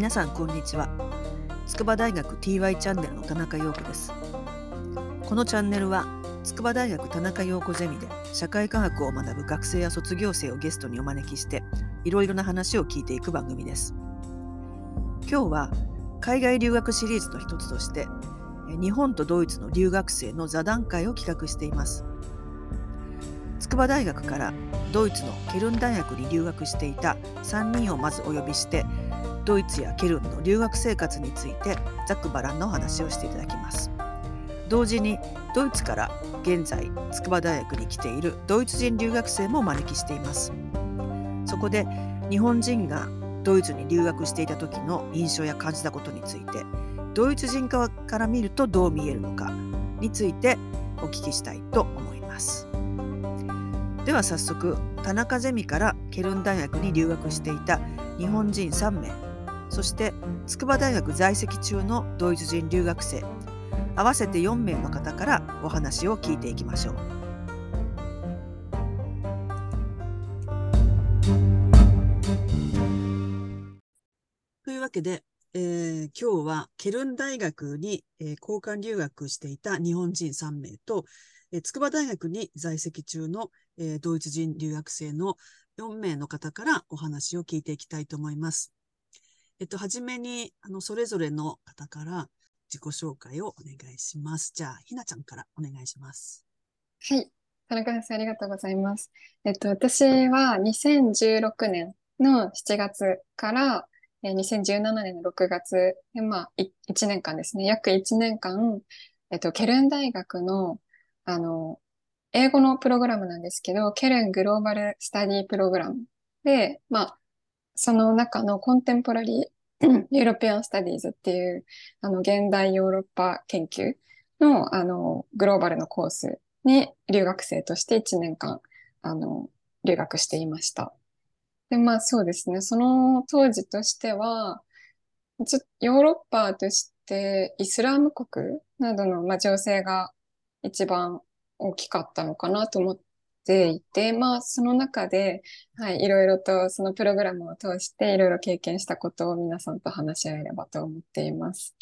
皆さんこんにちは。筑波大学 TY チャンネルの田中陽子です。このチャンネルは筑波大学田中陽子ゼミで社会科学を学ぶ学生や卒業生をゲストにお招きしていろいろな話を聞いていく番組です。今日は海外留学シリーズの一つとして日本とドイツの留学生の座談会を企画しています。筑波大学からドイツのケルン大学に留学していた3人をまずお呼びしてドイツやケルンの留学生活についてざっくばらんのお話をしていただきます。同時にドイツから現在筑波大学に来ているドイツ人留学生もお招きしています。そこで日本人がドイツに留学していた時の印象や感じたことについてドイツ人側から見るとどう見えるのかについてお聞きしたいと思います。では早速田中ゼミからケルン大学に留学していた日本人3名そして筑波大学在籍中のドイツ人留学生合わせて4名の方からお話を聞いていきましょう。というわけで、えー、今日はケルン大学に、えー、交換留学していた日本人3名と、えー、筑波大学に在籍中の、えー、ドイツ人留学生の4名の方からお話を聞いていきたいと思います。えっと、はじめに、あの、それぞれの方から自己紹介をお願いします。じゃあ、ひなちゃんからお願いします。はい。田中先生、ありがとうございます。えっと、私は2016年の7月から2017年の6月で、まあ、1年間ですね。約1年間、えっと、ケルン大学の、あの、英語のプログラムなんですけど、ケルングローバルスタディプログラムで、まあ、その中のコンテンポラリーユーロピアン・スタディーズっていう、あの、現代ヨーロッパ研究の、あの、グローバルのコースに留学生として1年間、あの、留学していました。で、まあそうですね。その当時としては、ヨーロッパとしてイスラム国などの、まあ、情勢が一番大きかったのかなと思っていて、まあ、その中で、はい、いろいろとそのプログラムを通していろいろ経験したことを皆さんと話し合えればと思っています。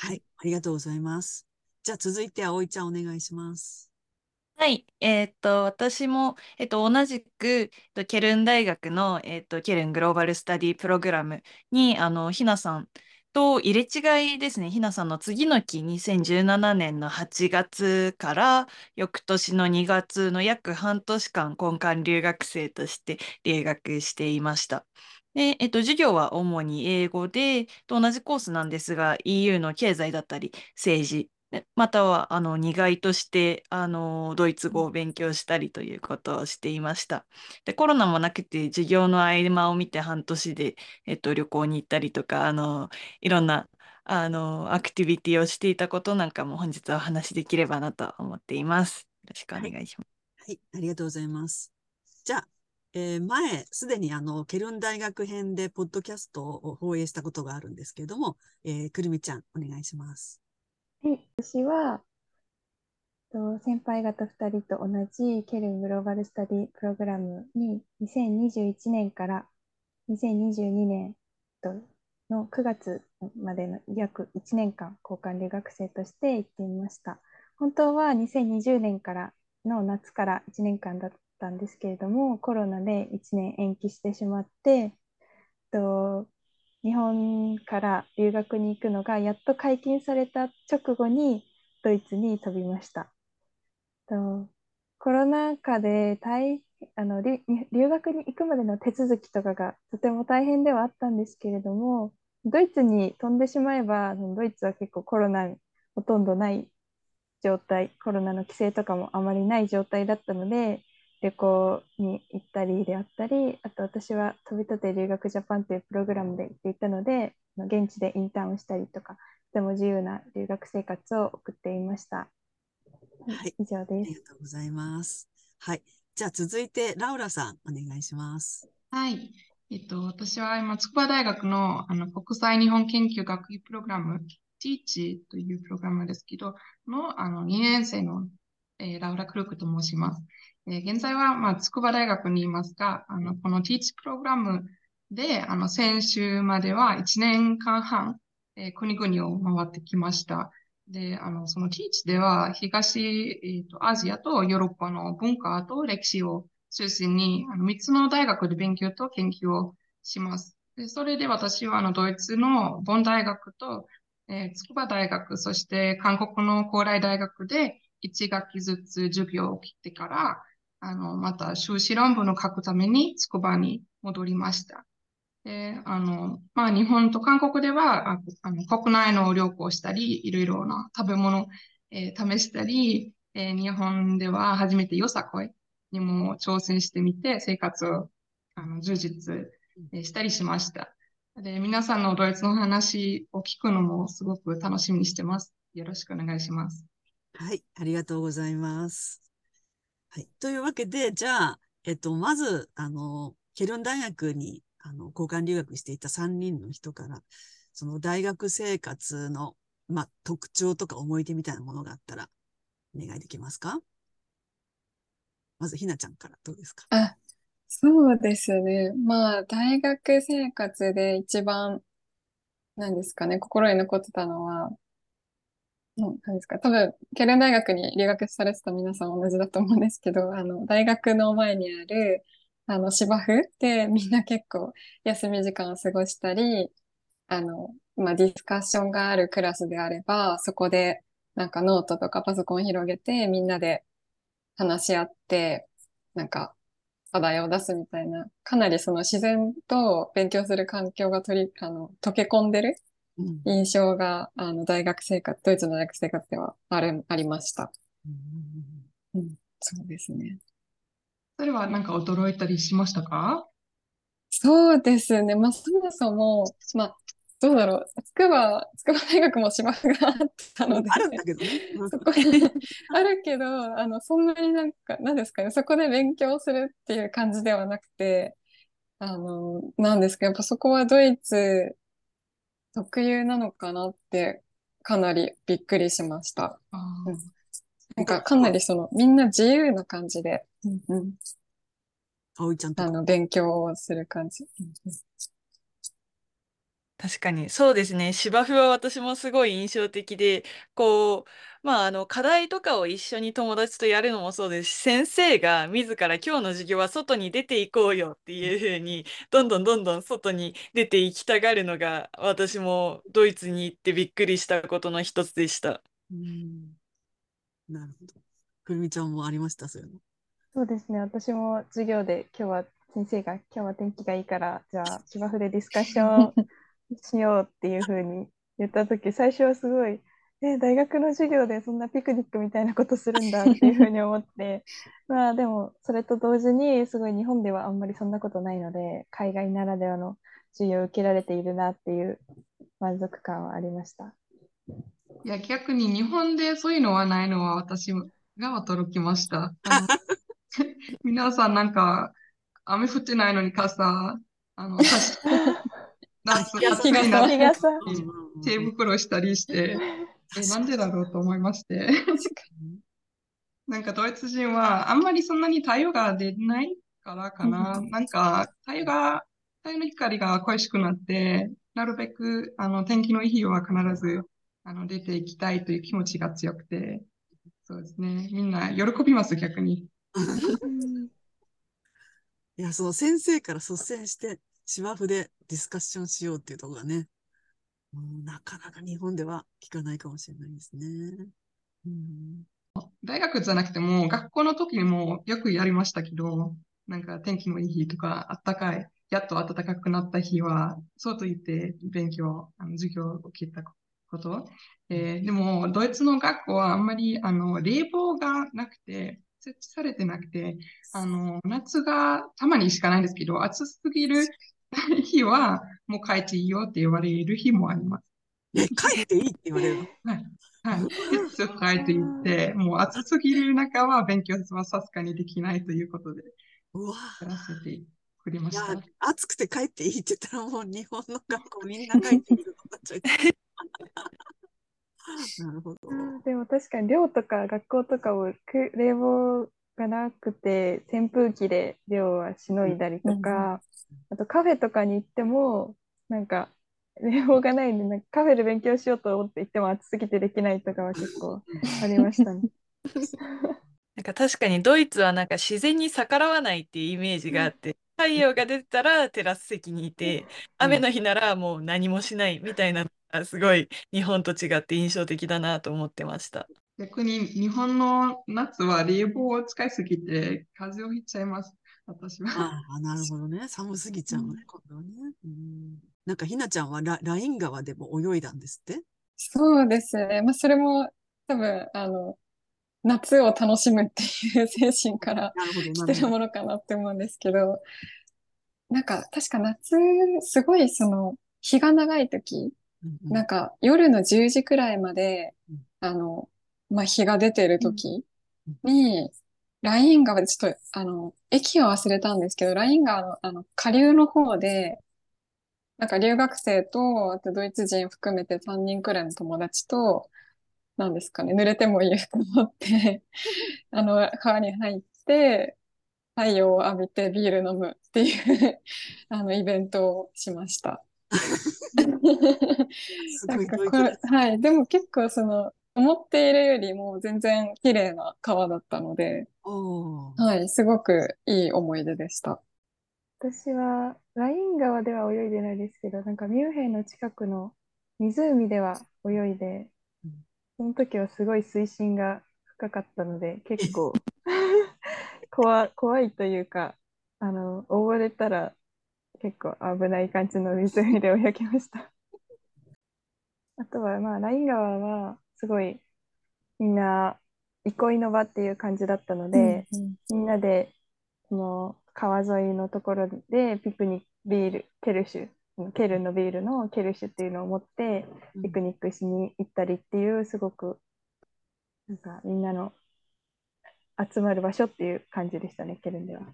はい、ありがとうございます。じゃあ続いて葵ちゃんお願いします。はい、えーっと、私も、えっと、同じく、えっと、ケルン大学の、えっと、ケルングローバルスタディプログラムに、あの、ひなさんと入れ違いですね。ひなさんの次の期、2017年の8月から翌年の2月の約半年間、根幹留学生として留学していました。で、えっと、授業は主に英語で、と同じコースなんですが、EU の経済だったり、政治、またはあの苦いとしてあのドイツ語を勉強したりということをしていました。でコロナもなくて授業の合間を見て半年で、えっと、旅行に行ったりとかあのいろんなあのアクティビティをしていたことなんかも本日はお話しできればなと思っています。よろしくお願いします。はい、はい、ありがとうございます。じゃあ、えー、前、すでにあの、ケルン大学編でポッドキャストを放映したことがあるんですけれども、えー、くるみちゃん、お願いします。はい、私は、と先輩方2人と同じケルングローバルスタディプログラムに2021年から2022年の9月までの約1年間交換留学生として行っていました。本当は2020年からの夏から1年間だったんですけれどもコロナで1年延期してしまってと日本から留学に行くのがやっと解禁された直後にドイツに飛びました。とコロナ禍で大あの留学に行くまでの手続きとかがとても大変ではあったんですけれどもドイツに飛んでしまえばドイツは結構コロナほとんどない状態コロナの規制とかもあまりない状態だったので旅行に行ったりであったり、あと私は飛び立て留学ジャパンというプログラムで行っていたので、現地でインターンをしたりとか、とても自由な留学生活を送っていました。はい、以上です。ありがとうございます。はい。じゃあ続いて、ラウラさん、お願いします。はい。えっと、私は今、筑波大学のあの国際日本研究学位プログラム、TEACH というプログラムですけど、のあの2年生の、えー、ラウラ・クルークと申します。えー、現在は、まあ、筑波大学にいますが、あの、この Teach プログラムで、あの、先週までは1年間半、えー国々を回ってきました。で、あの、その Teach では、東、えーと、アジアとヨーロッパの文化と歴史を中心に、あの、3つの大学で勉強と研究をします。で、それで私は、あの、ドイツのボン大学と、えー筑波大学、そして韓国の高麗大学で1学期ずつ授業を切ってから、あの、また修士論文を書くために筑波に戻りました。で、あの、まあ、日本と韓国では、あの、国内の旅行したり、いろいろな食べ物、えー試したり、えー日本では初めてよさこいにも挑戦してみて、生活を、あの、充実、したりしました。で、皆さんのドイツの話を聞くのもすごく楽しみにしてます。よろしくお願いします。はい、ありがとうございます。はい。というわけで、じゃあ、えっと、まず、あの、ケルン大学に、あの、交換留学していた3人の人から、その大学生活の、まあ、特徴とか思い出みたいなものがあったら、お願いできますか？まず、ひなちゃんからどうですか？あ、そうですね。まあ、大学生活で一番、何ですかね、心に残ってたのは、うん何ですか、多分、ケルン大学に留学されてた皆さん同じだと思うんですけど、あの、大学の前にある、あの、芝生でみんな結構休み時間を過ごしたり、あの、まあ、ディスカッションがあるクラスであれば、そこでなんかノートとかパソコンを広げてみんなで話し合って、なんか課題を出すみたいな、かなりその自然と勉強する環境が取り、あの、溶け込んでる印象が、あの、大学生活、ドイツの大学生活ではある、ありました。うんそうですね。それはなんか驚いたりしましたか？そうですね。まあ、そもそも、まあ、どうだろう。筑波、筑波大学も芝生があったので、あるんだけどね。う んそこにあるけど、あの、そんなになんか、なんですかね、そこで勉強するっていう感じではなくて、あの、なんですか、やっぱそこはドイツ特有なのかなって、かなりびっくりしました。うんなんか、かなりその、みんな自由な感じで、うんうん葵ちゃんとか。あの、勉強をする感じ。うんうん確かに、そうですね。芝生は私もすごい印象的で、こう、まあ、あの、課題とかを一緒に友達とやるのもそうですし、先生が自ら今日の授業は外に出ていこうよっていうふうに、どんどんどんどん外に出て行きたがるのが、私もドイツに行ってびっくりしたことの一つでした。うんなるほど。くるみちゃんもありました、そういうの。そうですね。私も授業で今日は先生が今日は天気がいいから、じゃあ芝生でディスカッションしようっていうふうに言ったとき、最初はすごい、え、大学の授業でそんなピクニックみたいなことするんだっていうふうに思って、まあでもそれと同時にすごい日本ではあんまりそんなことないので、海外ならではの授業を受けられているなっていう満足感はありました。いや、逆に日本でそういうのはないのは私が驚きました。皆さんなんか、雨降ってないのに傘、あの、差し、夏、日傘暑いな日日傘うんうんうん手袋したりして、え、なんでだろうと思いまして。なんかドイツ人はあんまりそんなに太陽が出ないからかな。なんか太陽が、太陽の光が恋しくなって、なるべくあの天気のいい日は必ずあの出ていきたいという気持ちが強くて、そうですね。みんな喜びます、逆に。いや、その先生から率先して芝生でディスカッションしようっていうところがね、うんなかなか日本では聞かないかもしれないですね。うん大学じゃなくても、学校の時にもよくやりましたけど、なんか天気のいい日とか、あったかい、やっと暖かくなった日は、そうと言って勉強、あの授業を受けたこと。えーでも、ドイツの学校はあんまり、あの、冷房がなくて、設置されてなくて、あの、夏がたまにしかないんですけど、暑すぎる日は、もう帰っていいよって言われる日もあります。え、帰っていいって言われるの？はい。はい。いつ帰って言って、もう暑すぎる中は勉強はさすがにできないということで、うわやらせてくれまいやした。、暑くて帰っていいって言ったらもう日本の学校みんな帰っていいことになっちゃう。なるほど。でも確かに寮とか学校とかをく冷房がなくて扇風機で寮はしのいだりとか、あとカフェとかに行っても、なんか、冷房がないんで、なんかカフェで勉強しようと思って行っても暑すぎてできないとかは結構ありましたね。なんか確かにドイツはなんか自然に逆らわないっていうイメージがあって、太陽が出てたらテラス席にいて、雨の日ならもう何もしないみたいなのがすごい日本と違って印象的だなと思ってました。逆に日本の夏は冷房を使いすぎて風邪をひいちゃいます。私は。ああ、なるほどね。寒すぎちゃうね、今度はね。うん、なんかひなちゃんはラライン川でも泳いだんですって？そうですね。まあ、それも多分、あの、夏を楽しむっていう精神から来てる。ものかなって思うんですけど、なんか確か夏、すごいその、日が長い時、うんうんなんか夜の10時くらいまでうん、あの、まあ、日が出てる時に、ライン川でちょっと、あの、駅は忘れたんですけど、ライン川の、あの、下流の方で、なんか留学生と、あとドイツ人含めて3人くらいの友達と、なんですかね、濡れてもいい服持って、あの、川に入って、太陽を浴びてビール飲むっていう、あの、イベントをしました。すごいなんかこれ。はい。でも結構その、思っているよりも全然綺麗な川だったので、はい、すごくいい思い出でした。私はライン川では泳いでないですけど、なんかミュンヘンの近くの湖では泳いでうん、その時はすごい水深が深かったので、結構 怖、怖いというか、あの、溺れたら結構危ない感じの湖で泳ぎました。あとは、まあ、ライン川はすごいみんな憩いの場っていう感じだったので、うんみんなでその川沿いのところでピクニックビール、ケルシュ、うんケルンのビールのケルシュっていうのを持ってうんピクニックしに行ったりっていうすごくなんかみんなの集まる場所っていう感じでしたね、ケルンでは。うん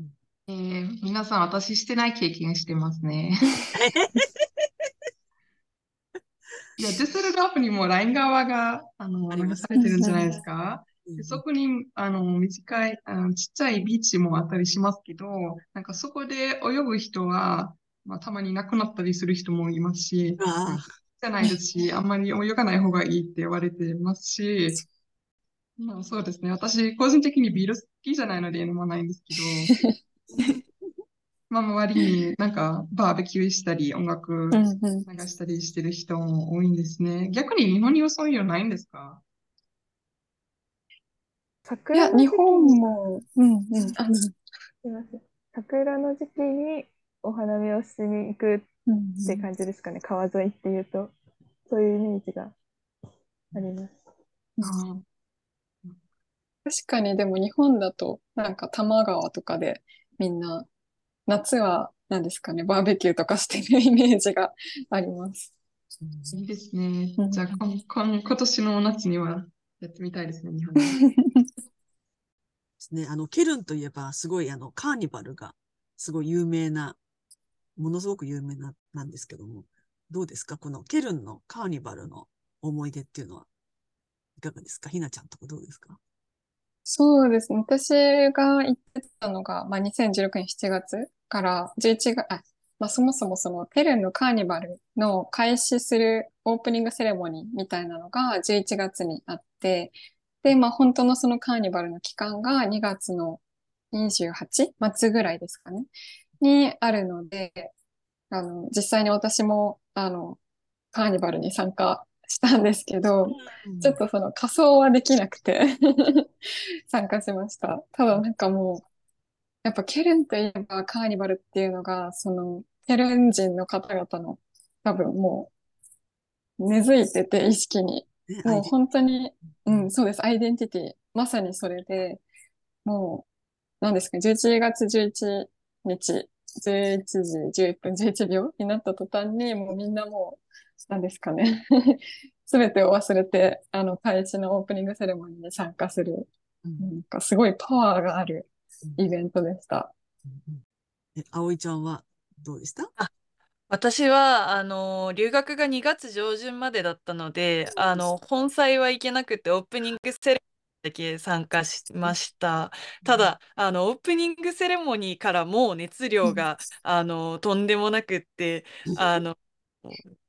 うんえー皆さん、私してない経験してますね。いや、デュッセルドルフにもライン川が、あの、流されてるんじゃないですか？うんでそこに、あの、短い、あの、ちっちゃいビーチもあったりしますけど、なんかそこで泳ぐ人は、まあ、たまに亡くなったりする人もいますし、あじゃないですし、あんまり泳がない方がいいって言われてますし、まあそうですね。私、個人的にビール好きじゃないので飲まないんですけど、まあ周りになんかバーベキューしたり、音楽流したりしてる人も多いんですね。逆に日本にはそういうのないんですか？いや、日桜の時期本に、も、うんうん、あの、すいません。桜の時期にお花見をしに行くうんって感じですかね、川沿いっていうと、そういうイメージがあります。あー。確かにでも日本だと、なんか多摩川とかでみんな、夏は何ですかね、バーベキューとかしてるイメージがあります。いいですねうん。じゃあ、こんこん今年の夏にはやってみたいですね、日本で。ですね。あの、ケルンといえば、すごい、あの、カーニバルが、すごい有名な、ものすごく有名な、なんですけども、どうですか？このケルンのカーニバルの思い出っていうのは、いかがですか？ひなちゃんとかどうですか？そうですね。私が行ってたのが、まあ、2016年7月から11月、あ、まあ、そもそもそのペルンのカーニバルの開始するオープニングセレモニーみたいなのが11月にあって、で、まあ、本当のそのカーニバルの期間が2月の28末ぐらいですかね、にあるので、あの、実際に私も、あの、カーニバルに参加したんですけど、ちょっとその仮装はできなくて 参加しました。ただなんかもう、やっぱケルンといえばカーニバルっていうのが、その、ケルン人の方々の多分もう根付いてて意識に。ね、もう本当に、うん、そうです。アイデンティティ。まさにそれで、もう、何ですか、11月11日、11時11分11秒になった途端に、もうみんなもう、何ですかね。すべてを忘れて、あの、開始のオープニングセレモニーに参加する、うんなんかすごいパワーがあるイベントでした。うんえ、葵ちゃんはどうでした？私は、あの、留学が2月上旬までだったので、あの、本祭は行けなくて、オープニングセレモだけ参加しました。ただ、あの、オープニングセレモニーからもう熱量が、あの、とんでもなくって、あの、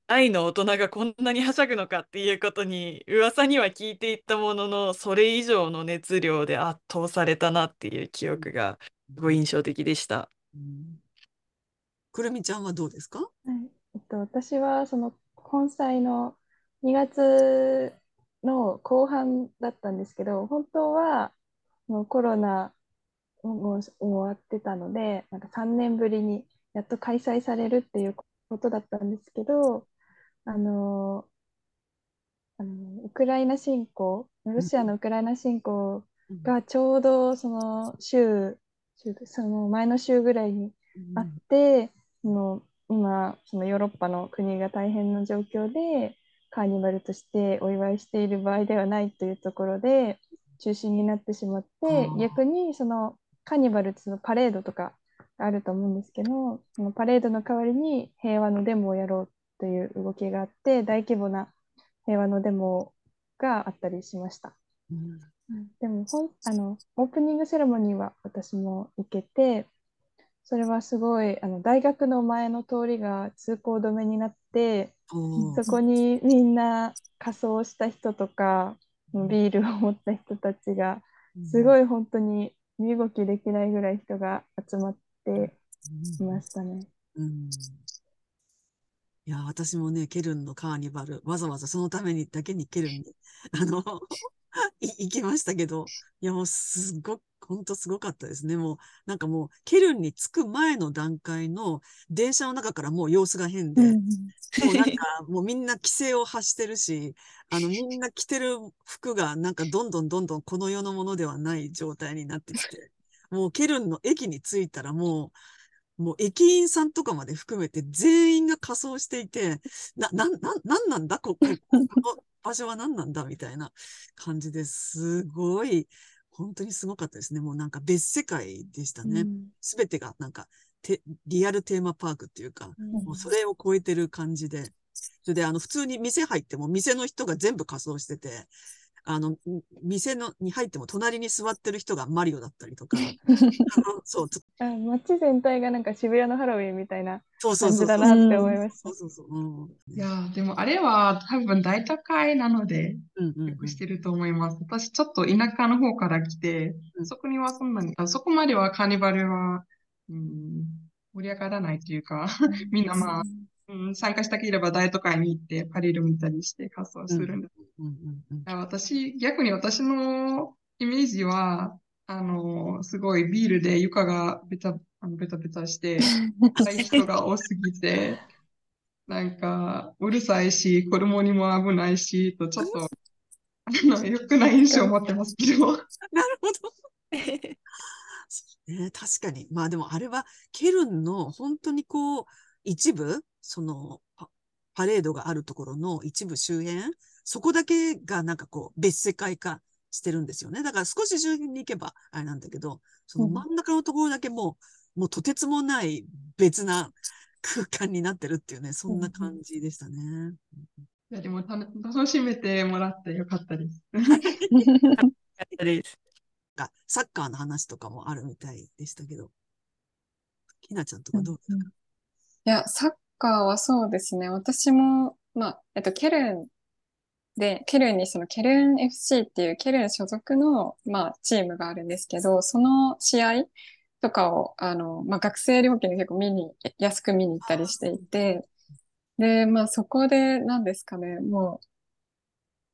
愛の大人がこんなにはしゃぐのかっていうことに噂には聞いていったものの、それ以上の熱量で圧倒されたなっていう記憶がすごい印象的でした。うん。くるみちゃんはどうですか？はい。えっと、私はその本祭の2月の後半だったんですけど、本当はもうコロナももう終わってたので、なんか3年ぶりにやっと開催されるっていうことだったんですけど、あのあのウクライナ侵攻、ロシアのウクライナ侵攻がちょうどその週、週その前の週ぐらいにあって、その今、そのヨーロッパの国が大変な状況で、カーニバルとしてお祝いしている場合ではないというところで、中止になってしまって逆にそのカーニバルっのパレードとかあると思うんですけど、そのパレードの代わりに平和のデモをやろうという動きがあって、大規模な平和のデモがあったりしました。うん。でもほんあのオープニングセレモニーは私も行けてそれはすごいあの大学の前の通りが通行止めになってそこにみんな仮装した人とかビールを持った人たちがすごい本当に身動きできないぐらい人が集まっていましたね。うんいや、私もね、ケルンのカーニバル、わざわざそのためにだけにケルンに、あの、い行きましたけど、いや、もうすごく、本当すごかったですね。もう、なんかもう、ケルンに着く前の段階の電車の中からもう様子が変で、もうなんか、もうみんな規制を発してるし、あの、みんな着てる服がなんかどんどんどんどんこの世のものではない状態になってきて、もうケルンの駅に着いたらもう、もう駅員さんとかまで含めて全員が仮装していて、な、な、な、なんなんだ？ここ、この場所は何なんだ？みたいな感じですごい、本当にすごかったですね。もうなんか別世界でしたね。すべてがなんかて、リアルテーマパークっていうか、もうそれを超えてる感じで。それで、あの、普通に店入っても、店の人が全部仮装してて、あの、ん店のに入っても隣に座ってる人がマリオだったりとか、あのそう、つあ街全体がなんか渋谷のハロウィンみたいなそうそう感じだそうそう。なって思いましたそう。そうそう。うん。いやー、でもあれは多分大都会なので、うんうんよくしてると思います。私ちょっと田舎の方から来てう、んそこにはそんなに、あそこまではカーニバルは、うん、盛り上がらないというか、みんなまあ、うん、参加したければ大都会に行ってパレード見たりして仮装するんです。私、逆に私のイメージは、あの、すごいビールで床がベタ、あのベタベタして、若い人が多すぎて、なんか、うるさいし、子供にも危ないし、と、ちょっと、あの、良くない印象を持ってますけど。なるほど。ね、確かに。まあでもあれは、ケルンの本当にこう、一部、そのパ、パレードがあるところの一部周辺、そこだけがなんかこう、別世界化してるんですよね。だから少し周辺に行けばあれなんだけど、その真ん中のところだけもう、もうとてつもない別な空間になってるっていうね、そんな感じでしたね。いや、でもた楽しめてもらってよかったです。です。がサッカーの話とかもあるみたいでしたけど。ひなちゃんとかどうですか、いや、サッカーはそうですね。私も、まあ、えっと、ケルンで、ケルンにそのケルン FC っていうケルン所属の、まあ、チームがあるんですけど、その試合とかを、あの、まあ、学生料金で結構見に、安く見に行ったりしていて、で、まあ、そこで、なんですかね、もう、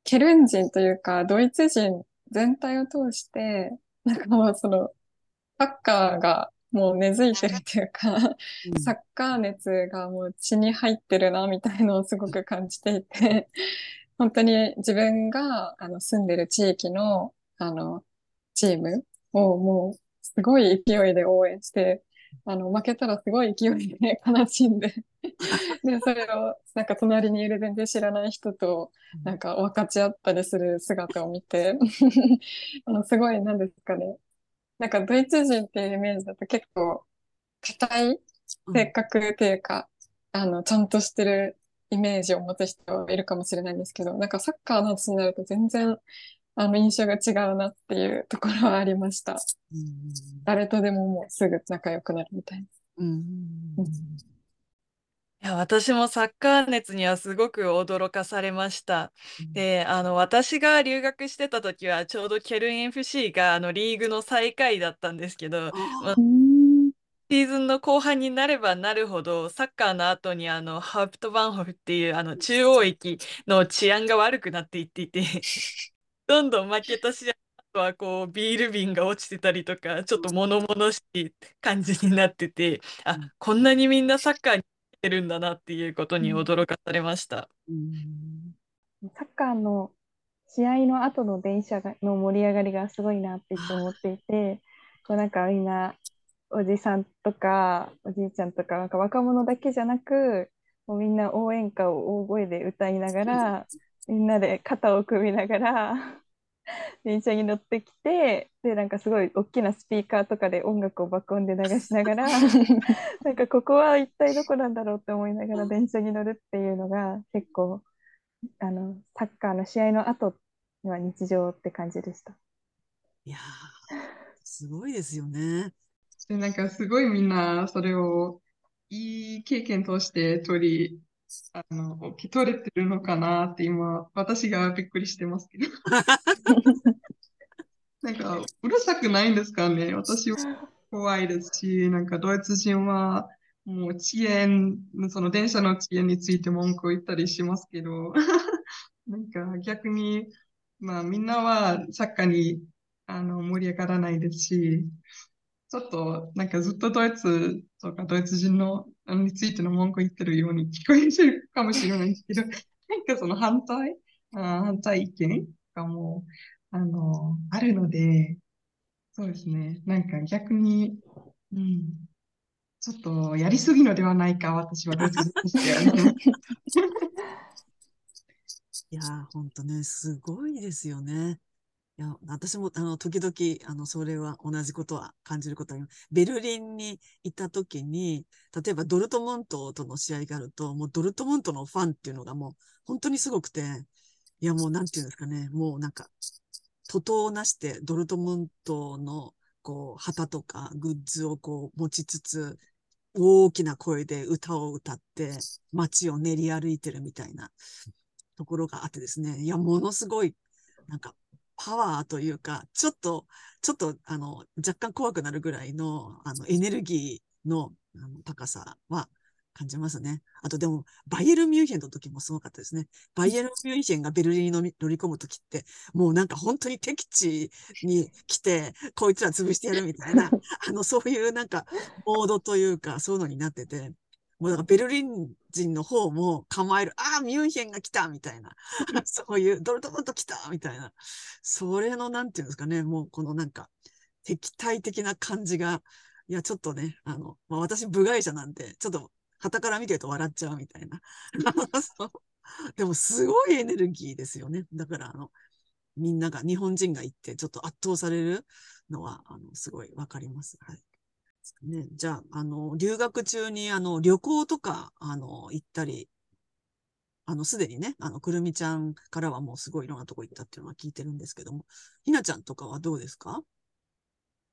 ケルン人というか、ドイツ人全体を通して、なんかもうその、サッカーがもう根付いてるっていうか、うん。サッカー熱がもう血に入ってるな、みたいのをすごく感じていて、本当に自分があの住んでる地域の、あの、チームをもうすごい勢いで応援して、あの、負けたらすごい勢いで 悲しんで、で、それをなんか隣にいる全然知らない人となんか分かち合ったりする姿を見て、あの、すごいなんですかね。なんかドイツ人っていうイメージだと結構硬い性格っていうか、あの、ちゃんとしてるイメージを持つ人いるかもしれないんですけど、なんかサッカーの話になると全然、あの印象が違うなっていうところはありました。うん誰とでももうすぐ仲良くなるみたいな。うんうんうんいや、私もサッカー熱にはすごく驚かされました。で、あの、私が留学してた時は、ちょうどケルン FC があのリーグの最下位だったんですけど、あまシーズンの後半になればなるほど、サッカーの後にあのハープトバンホフっていうあの中央駅の治安が悪くなっていっていて、どんどん負けた試合後はこうビール瓶が落ちてたりとか、ちょっと物々しい感じになってて、あ、こんなにみんなサッカーに来てるんだなっていうことに驚かされました。うん。サッカーの試合の後の電車がの盛り上がりがすごいなって思っていて、こうなんかみんなおじさんとかおじいちゃんとかなんか若者だけじゃなく、もうみんな応援歌を大声で歌いながら、みんなで肩を組みながら電車に乗ってきて、でなんかすごい大きなスピーカーとかで音楽を爆音で流しながら、なんかここは一体どこなんだろうって思いながら電車に乗るっていうのが結構あのサッカーの試合の後には日常って感じでした。いやー、すごいですよね。で、なんかすごいみんなそれをいい経験として取り、あの、受け取れてるのかなって今、私がびっくりしてますけど。なんか、うるさくないんですかね？私は怖いですし、なんかドイツ人はもう遅延、その電車の遅延について文句を言ったりしますけど、なんか逆に、まあみんなはサッカーにあの盛り上がらないですし、ちょっとなんかずっとドイツとかドイツ人のについての文句言ってるように聞こえてるかもしれないですけど、なんかその反対、あ反対意見がもう、あの、あるので、そうですね。なんか逆に、うん、ちょっとやりすぎのではないか、私はドイツ人としてはね。いやー、ほんとね、すごいですよね。いや、私も、あの、時々、あの、それは同じことは感じることあります。ベルリンにいた時に、例えばドルトムントとの試合があると、もうドルトムントのファンっていうのがもう、本当にすごくて、いや、もうなんていうんですかね、もうなんか、徒党をなしてドルトムントの、こう、旗とかグッズをこう持ちつつ、大きな声で歌を歌って、街を練り歩いてるみたいなところがあってですね。いや、ものすごい、なんか、パワーというか、ちょっと、ちょっと、あの、若干怖くなるぐらいの、あの、エネルギーの、あの、高さは感じますね。あと、でも、バイエルンミュンヘンの時もすごかったですね。バイエルンミュンヘンがベルリンに乗り乗り込む時って、もうなんか本当に敵地に来て、こいつら潰してやるみたいな、あの、そういうなんか、モードというか、そういうのになってて、もうだからベルリン人の方も構える、ああ、ミュンヘンが来たみたいな、そういう、ドルトムント来たみたいな、それの、なんていうんですかね、もうこのなんか、敵対的な感じが、いや、ちょっとね、あの、まあ、私、部外者なんで、ちょっと、旗から見てると笑っちゃうみたいな。でも、すごいエネルギーですよね。だから、あの、みんなが、日本人が行って、ちょっと圧倒されるのは、あの、すごいわかります。はい。ね、じゃあ、あの、留学中に、あの、旅行とか、あの、行ったり、あの、すでにね、あの、くるみちゃんからはもうすごいいろんなとこ行ったっていうのは聞いてるんですけども、ひなちゃんとかはどうですか？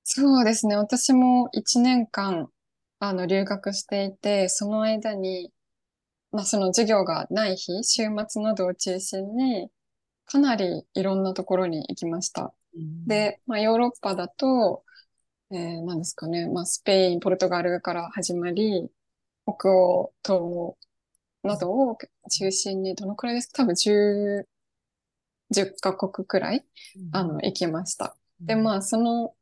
そうですね。私も1年間、あの、留学していて、その間に、まあ、その授業がない日、週末などを中心に、かなりいろんなところに行きました。うんで、まあ、ヨーロッパだと、えー、何ですかね、まあ、スペイン、ポルトガルから始まり、北欧、東欧などを中心に、どのくらいですか？多分10、10カ国くらい、あの、行きました。で、まあ、その、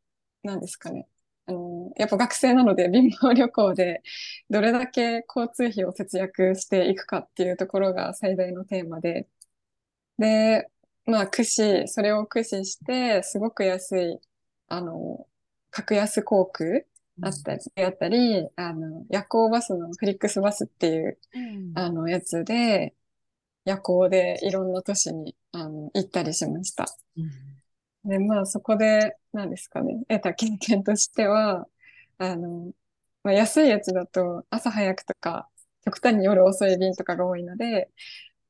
何ですかね。あの、やっぱ学生なので貧乏旅行でどれだけ交通費を節約していくかっていうところが最大のテーマで。で、まあ、駆使、それを駆使して、すごく安い、あの、格安航空だったり、やったり、あの、夜行バスのフリックスバスっていう、うん。あの、やつで、夜行でいろんな都市に、あの、行ったりしました。うん。で、まあそこで、何ですかね、得た経験としては、あの、まあ、安いやつだと朝早くとか、極端に夜遅い便とかが多いので、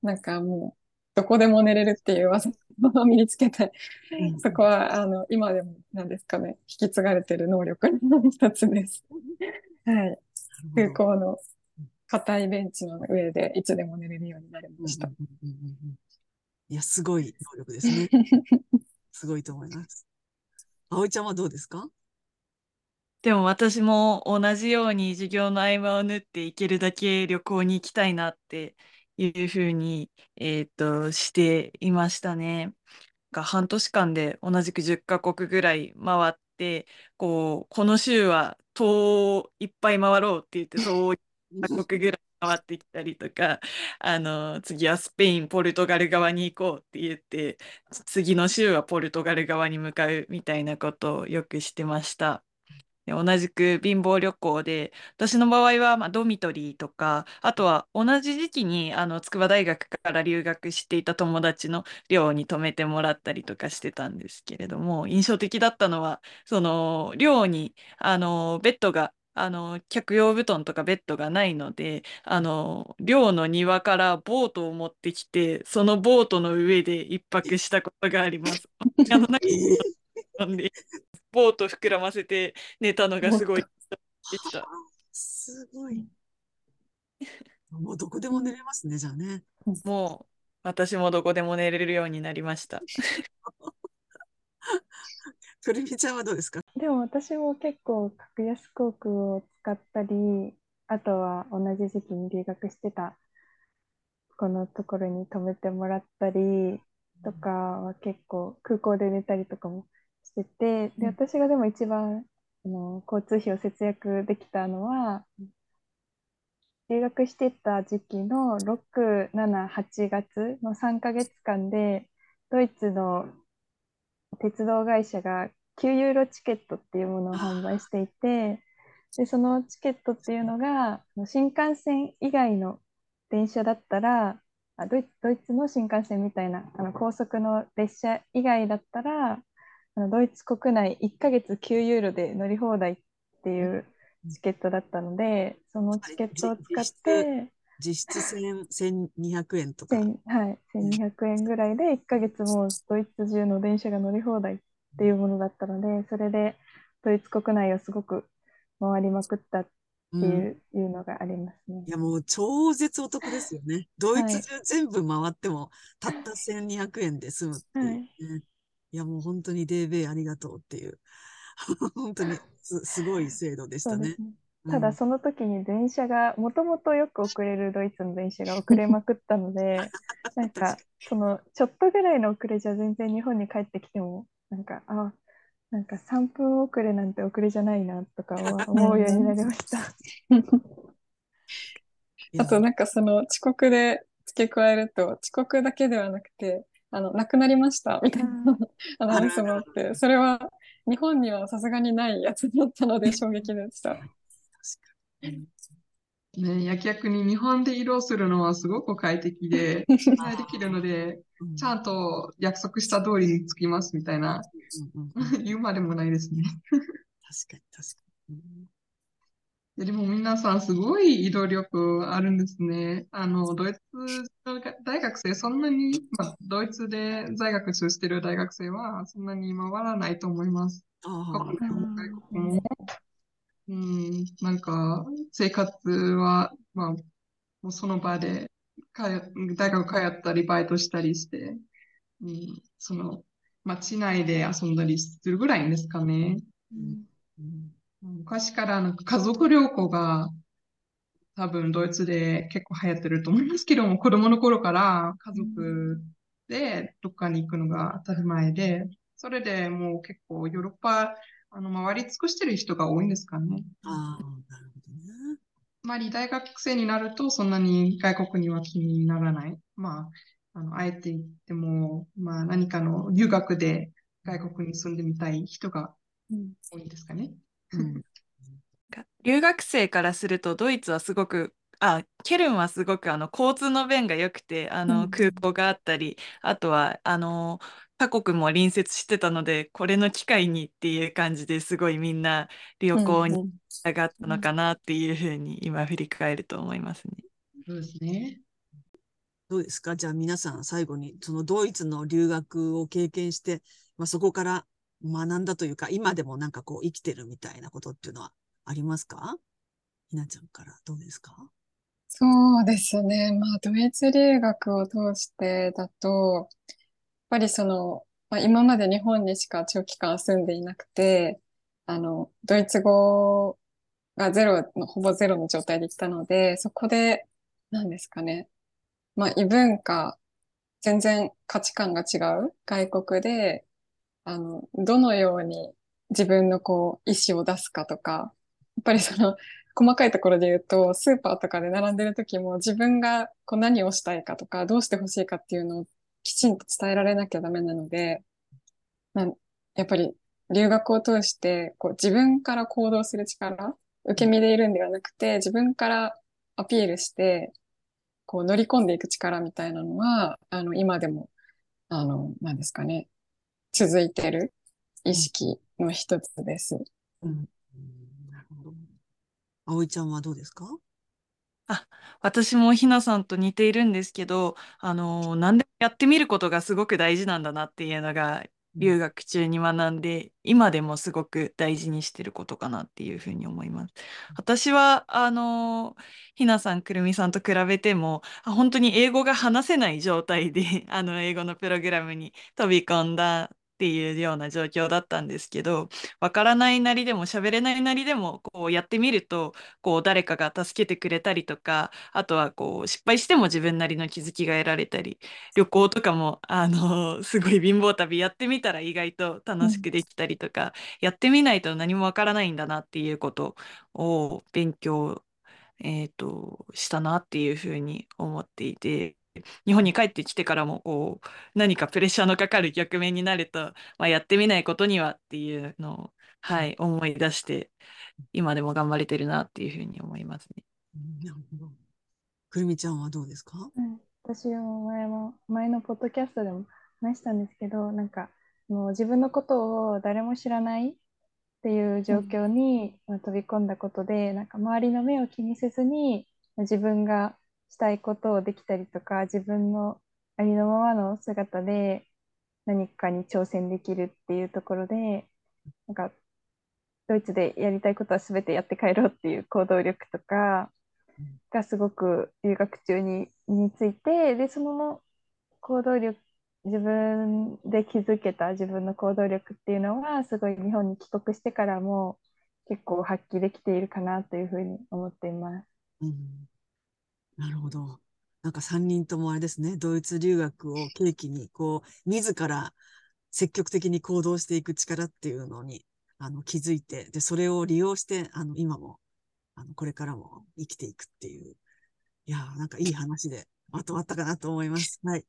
なんかもう、どこでも寝れるっていう技を身につけて、うんそこは、あの、今でも、なんですかね、引き継がれてる能力の一つです。はい。空港の硬いベンチの上でいつでも寝れるようになりました。いや、すごい能力ですね。すごいと思います。葵ちゃんはどうですか？でも私も同じように授業の合間を縫って行けるだけ旅行に行きたいなっていうふうに、えーと、していましたね。が半年間で同じく10カ国ぐらい回って、こう、この週は東いっぱい回ろうって言って、東欧カ国ぐらい回ってきたりとか、あの、次はスペイン、ポルトガル側に行こうって言って、次の週はポルトガル側に向かうみたいなことをよくしてました。で同じく貧乏旅行で、私の場合はまあドミトリーとか、あとは同じ時期にあの筑波大学から留学していた友達の寮に泊めてもらったりとかしてたんですけれども、印象的だったのは、その寮にあのベッドが、あの客用布団とかベッドがないので、あの寮の庭からボートを持ってきて、そのボートの上で一泊したことがあります。あの中えーなんで、ボート膨らませて寝たのがすごいでした。すごい。もうどこでも寝れますね、じゃあね。もう私もどこでも寝れるようになりました。くるみちゃんはどうですか？でも私も結構格安航空を使ったり、あとは同じ時期に留学してたこのところに泊めてもらったりとかは結構空港で寝たりとかもしてて、で、私がでも一番あの交通費を節約できたのは、留学してた時期の6、7、8月の3ヶ月間で、ドイツの鉄道会社が9ユーロチケットっていうものを販売していて、で、そのチケットっていうのが、新幹線以外の電車だったら、あドイツ、ドイツの新幹線みたいなあの高速の列車以外だったら、ドイツ国内1ヶ月9ユーロで乗り放題っていうチケットだったので、そのチケットを使って、実質1000 1200円とか。1000はい、1200円ぐらいで1ヶ月もうドイツ中の電車が乗り放題っていうものだったので、それでドイツ国内をすごく回りまくったってうんいう,、いうのがありますねい。やもう超絶お得ですよね。ドイツはい中全部回ってもたった1200円で済むっていうね。い、やもう本当にデーベイありがとうっていう。本当にすすごい制度でしたね。ただその時に電車がもともとよく遅れるドイツの電車が遅れまくったので なんかそのちょっとぐらいの遅れじゃ全然日本に帰ってきてもなんかあなんか3分遅れなんて遅れじゃないなとかは 思うようになりました。あとなんかその遅刻で付け加えると遅刻だけではなくてあの亡くなりましたみたいなアナウンスもあってそれは日本にはさすがにないやつだったので衝撃でした。確かに。ね、逆に日本で移動するのはすごく快適で、信頼できるので、うんちゃんと約束した通りに着きますみたいな、言うまでもないですね。確かに確かに。でも皆さんすごい移動力あるんですね。あの、ドイツの大学生、そんなに、まあ、ドイツで在学中してる大学生はそんなに回らないと思います。あ内も外国も。うん、なんか、生活は、まあ、もうその場で、かえ大学通ったり、バイトしたりして、うん、その、街内で遊んだりするぐらいですかね。うん昔からなんか家族旅行が多分ドイツで結構流行ってると思いますけども、子供の頃から家族でどっかに行くのが当たり前で、それでもう結構ヨーロッパ、あの、回り尽くしてる人が多いんですかね。ああ、なるほどね。つまり大学生になるとそんなに外国には気にならない。まあ、あの、あえて言っても、まあ何かの留学で外国に住んでみたい人が多いんですかね。うんか留学生からするとドイツはすごくあケルンはすごくあの交通の便が良くてあうんの空港があったり、あとはあの他国も隣接してたのでこれの機会にっていう感じですごいみんな旅行にうん上がったのかなっていうふうに今振り返ると思いますね。そうですね。どうですか？じゃあ皆さん最後に、そのドイツの留学を経験して、まあ、そこから学んだというか、今でもなんかこう生きてるみたいなことっていうのはありますか？ひなちゃんからどうですか？そうですね。まあ、ドイツ留学を通してだと、やっぱりその、まあ、今まで日本にしか長期間住んでいなくて、あの、ドイツ語がゼロの、ほぼゼロの状態で来たので、そこで、何ですかね。まあ、異文化、全然価値観が違う外国で、あの、どのように自分のこう、意思を出すかとか、やっぱりその、細かいところで言うと、スーパーとかで並んでる時も自分がこう何をしたいかとか、どうしてほしいかっていうのをきちんと伝えられなきゃダメなので、なやっぱり留学を通してこう自分から行動する力、受け身でいるんではなくて、自分からアピールして、こう乗り込んでいく力みたいなのは、あの、今でも、あの、何ですかね、続いてる意識の一つです。うん。うんなるほど。葵ちゃんはどうですか？私もひなさんと似ているんですけど、あの、何でもやってみることがすごく大事なんだなっていうのが、留学中に学んで、今でもすごく大事にしてることかなっていうふうに思います。私は、あの、ひなさん、くるみさんと比べても、あ本当に英語が話せない状態で、あの、英語のプログラムに飛び込んだっていうような状況だったんですけど、わからないなりでも喋れないなりでも、こうやってみると、こう誰かが助けてくれたりとか、あとはこう失敗しても自分なりの気づきが得られたり、旅行とかも、あの、すごい貧乏旅やってみたら意外と楽しくできたりとか、やってみないと何もわからないんだなっていうことを勉強、えっと、したなっていうふうに思っていて、日本に帰ってきてからもこう何かプレッシャーのかかる局面になると、まあ、やってみないことにはっていうのを、はい、思い出して今でも頑張れてるなっていうふうに思いますね。うんなるほど。くるみちゃんはどうですか？うん、私も前も前のポッドキャストでも話したんですけどなんかもう自分のことを誰も知らないっていう状況にまあ飛び込んだことで、なんか周りの目を気にせずに自分がしたいことをできたりとか自分のありのままの姿で何かに挑戦できるっていうところでなんかドイツでやりたいことは全てやって帰ろうっていう行動力とかがすごく留学中に身についてでその行動力自分で気づけた自分の行動力っていうのはすごい日本に帰国してからも結構発揮できているかなというふうに思っています。うん。なるほど。なんか3人ともあれですね、ドイツ留学を契機に、こう、自ら積極的に行動していく力っていうのに、あの、気づいて、で、それを利用して、あの、今も、あの、これからも生きていくっていう、いやー、なんかいい話でまとまったかなと思います。はい。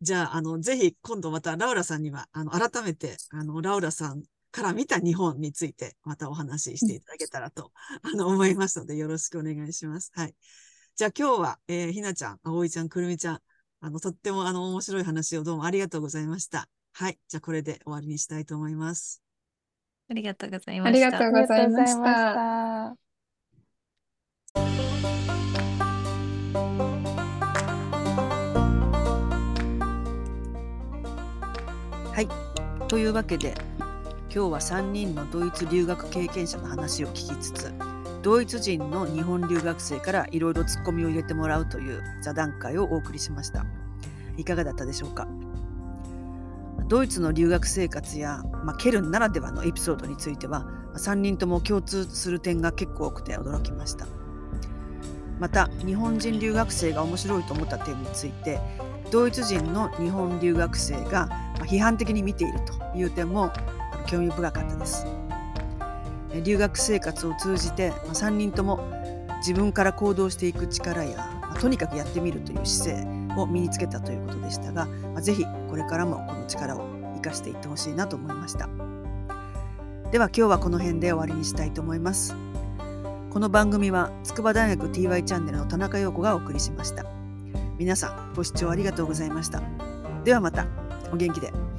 じゃあ、あの、ぜひ今度またラウラさんには、あの、改めて、あの、ラウラさんから見た日本について、またお話ししていただけたらと、あの、思いますので、よろしくお願いします。はい。じゃあ今日は、えーひなちゃん、あおいちゃん、くるみちゃん、あの、とってもあの、面白い話をどうもありがとうございました。はい。じゃあこれで終わりにしたいと思います。ありがとうございあました。ありがとうございまた。した。はい。というわけで、今日は3人のドイツ留学経験者の話を聞きつつ、ドイツ人の日本留学生からいろいろツッコミを入れてもらうという座談会をお送りしました。いかがだったでしょうか？ドイツの留学生活や、まあ、ケルンならではのエピソードについては3人とも共通する点が結構多くて驚きました。また日本人留学生が面白いと思った点についてドイツ人の日本留学生がま批判的に見ているという点も興味深かったです。留学生活を通じて、ま、3人とも自分から行動していく力や、まとにかくやってみるという姿勢を身につけたということでしたが、まあ、ぜひこれからもこの力を生かしていってほしいなと思いました。では今日はこの辺で終わりにしたいと思います。この番組は筑波大学 TY チャンネルの田中陽子がお送りしました。皆さんご視聴ありがとうございました。ではまた。お元気で。